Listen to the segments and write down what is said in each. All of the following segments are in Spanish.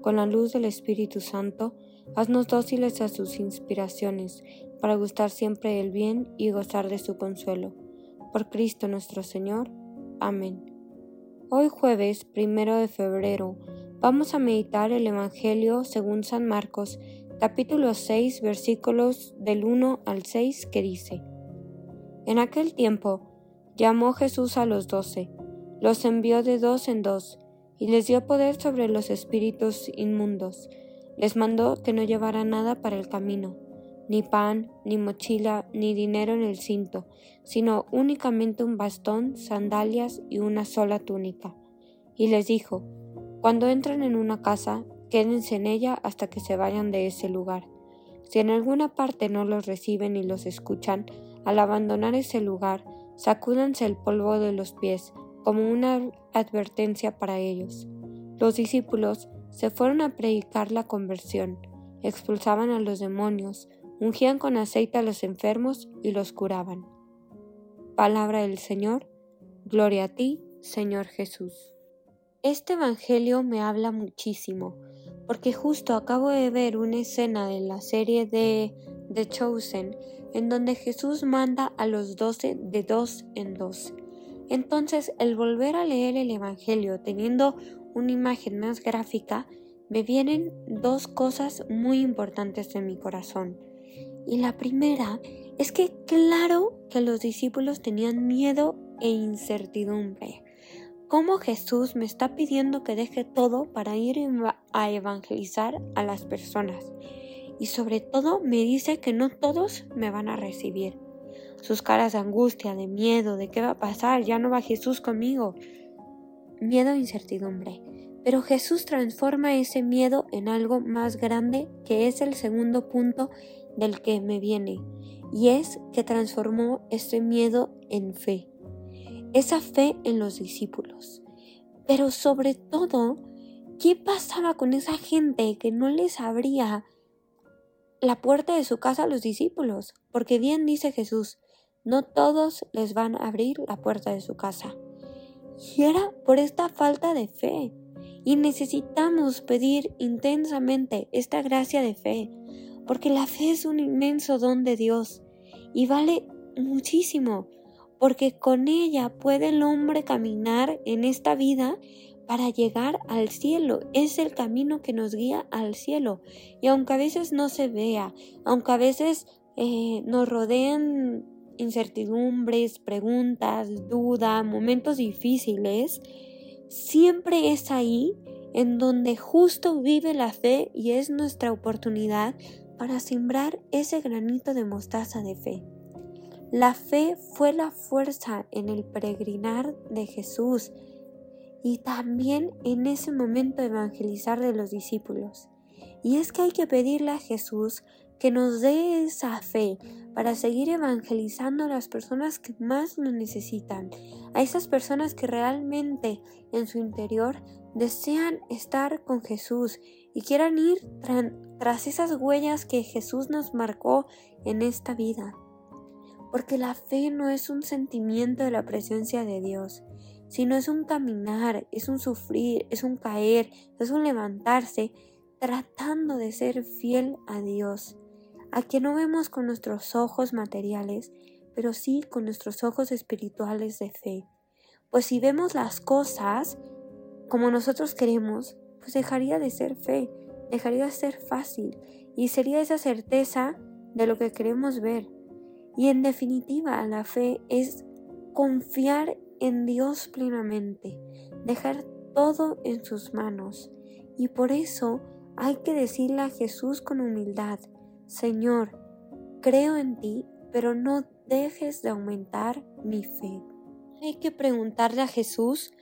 con la luz del Espíritu Santo, haznos dóciles a sus inspiraciones, para gustar siempre el bien y gozar de su consuelo. Por Cristo nuestro Señor. Amén. Hoy jueves, primero de febrero, vamos a meditar el Evangelio según San Marcos, capítulo 6, versículos del 1 al 6, que dice, En aquel tiempo, llamó Jesús a los doce, los envió de dos en dos, y les dio poder sobre los espíritus inmundos. Les mandó que no llevaran nada para el camino, ni pan, ni mochila, ni dinero en el cinto, sino únicamente un bastón, sandalias y una sola túnica. Y les dijo, Cuando entren en una casa, quédense en ella hasta que se vayan de ese lugar. Si en alguna parte no los reciben y los escuchan, al abandonar ese lugar, sacúdanse el polvo de los pies, como una advertencia para ellos. Los discípulos se fueron a predicar la conversión, expulsaban a los demonios, ungían con aceite a los enfermos y los curaban. Palabra del Señor, gloria a ti, Señor Jesús. Este Evangelio me habla muchísimo, porque justo acabo de ver una escena de la serie de The Chosen, en donde Jesús manda a los doce de dos en dos entonces, el volver a leer el Evangelio teniendo una imagen más gráfica, me vienen dos cosas muy importantes en mi corazón. Y la primera es que claro que los discípulos tenían miedo e incertidumbre. ¿Cómo Jesús me está pidiendo que deje todo para ir a evangelizar a las personas? Y sobre todo me dice que no todos me van a recibir sus caras de angustia, de miedo, de qué va a pasar, ya no va Jesús conmigo. Miedo e incertidumbre. Pero Jesús transforma ese miedo en algo más grande que es el segundo punto del que me viene. Y es que transformó ese miedo en fe. Esa fe en los discípulos. Pero sobre todo, ¿qué pasaba con esa gente que no les abría la puerta de su casa a los discípulos? Porque bien dice Jesús, no todos les van a abrir la puerta de su casa. Y era por esta falta de fe. Y necesitamos pedir intensamente esta gracia de fe, porque la fe es un inmenso don de Dios y vale muchísimo, porque con ella puede el hombre caminar en esta vida para llegar al cielo. Es el camino que nos guía al cielo. Y aunque a veces no se vea, aunque a veces eh, nos rodeen incertidumbres, preguntas, dudas, momentos difíciles, siempre es ahí en donde justo vive la fe y es nuestra oportunidad para sembrar ese granito de mostaza de fe. La fe fue la fuerza en el peregrinar de Jesús y también en ese momento evangelizar de los discípulos. Y es que hay que pedirle a Jesús que nos dé esa fe para seguir evangelizando a las personas que más lo necesitan, a esas personas que realmente en su interior desean estar con Jesús y quieran ir tras esas huellas que Jesús nos marcó en esta vida. Porque la fe no es un sentimiento de la presencia de Dios, sino es un caminar, es un sufrir, es un caer, es un levantarse, tratando de ser fiel a Dios a que no vemos con nuestros ojos materiales, pero sí con nuestros ojos espirituales de fe. Pues si vemos las cosas como nosotros queremos, pues dejaría de ser fe, dejaría de ser fácil y sería esa certeza de lo que queremos ver. Y en definitiva, la fe es confiar en Dios plenamente, dejar todo en sus manos. Y por eso hay que decirle a Jesús con humildad, Señor, creo en ti, pero no dejes de aumentar mi fe. Hay que preguntarle a Jesús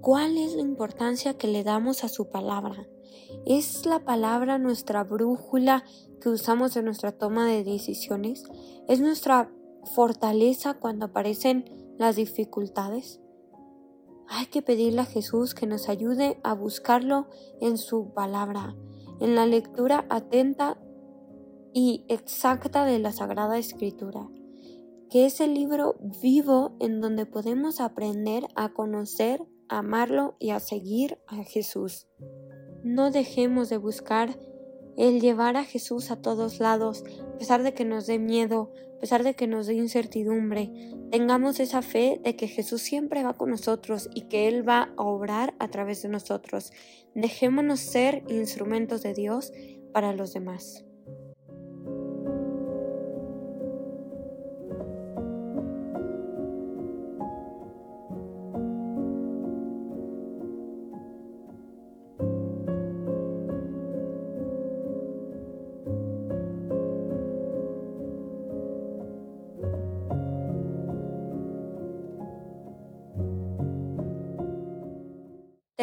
cuál es la importancia que le damos a su palabra, ¿Es la palabra nuestra brújula que usamos en nuestra toma de decisiones? ¿Es nuestra fortaleza cuando aparecen las dificultades? Hay que pedirle a Jesús que nos ayude a buscarlo en su palabra, en la lectura atenta y exacta de la Sagrada Escritura, que es el libro vivo en donde podemos aprender a conocer, amarlo y a seguir a Jesús. No dejemos de buscar el llevar a Jesús a todos lados, a pesar de que nos dé miedo, a pesar de que nos dé incertidumbre. Tengamos esa fe de que Jesús siempre va con nosotros y que Él va a obrar a través de nosotros. Dejémonos ser instrumentos de Dios para los demás.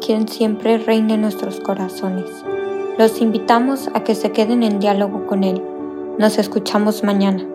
quien siempre reine en nuestros corazones. Los invitamos a que se queden en diálogo con Él. Nos escuchamos mañana.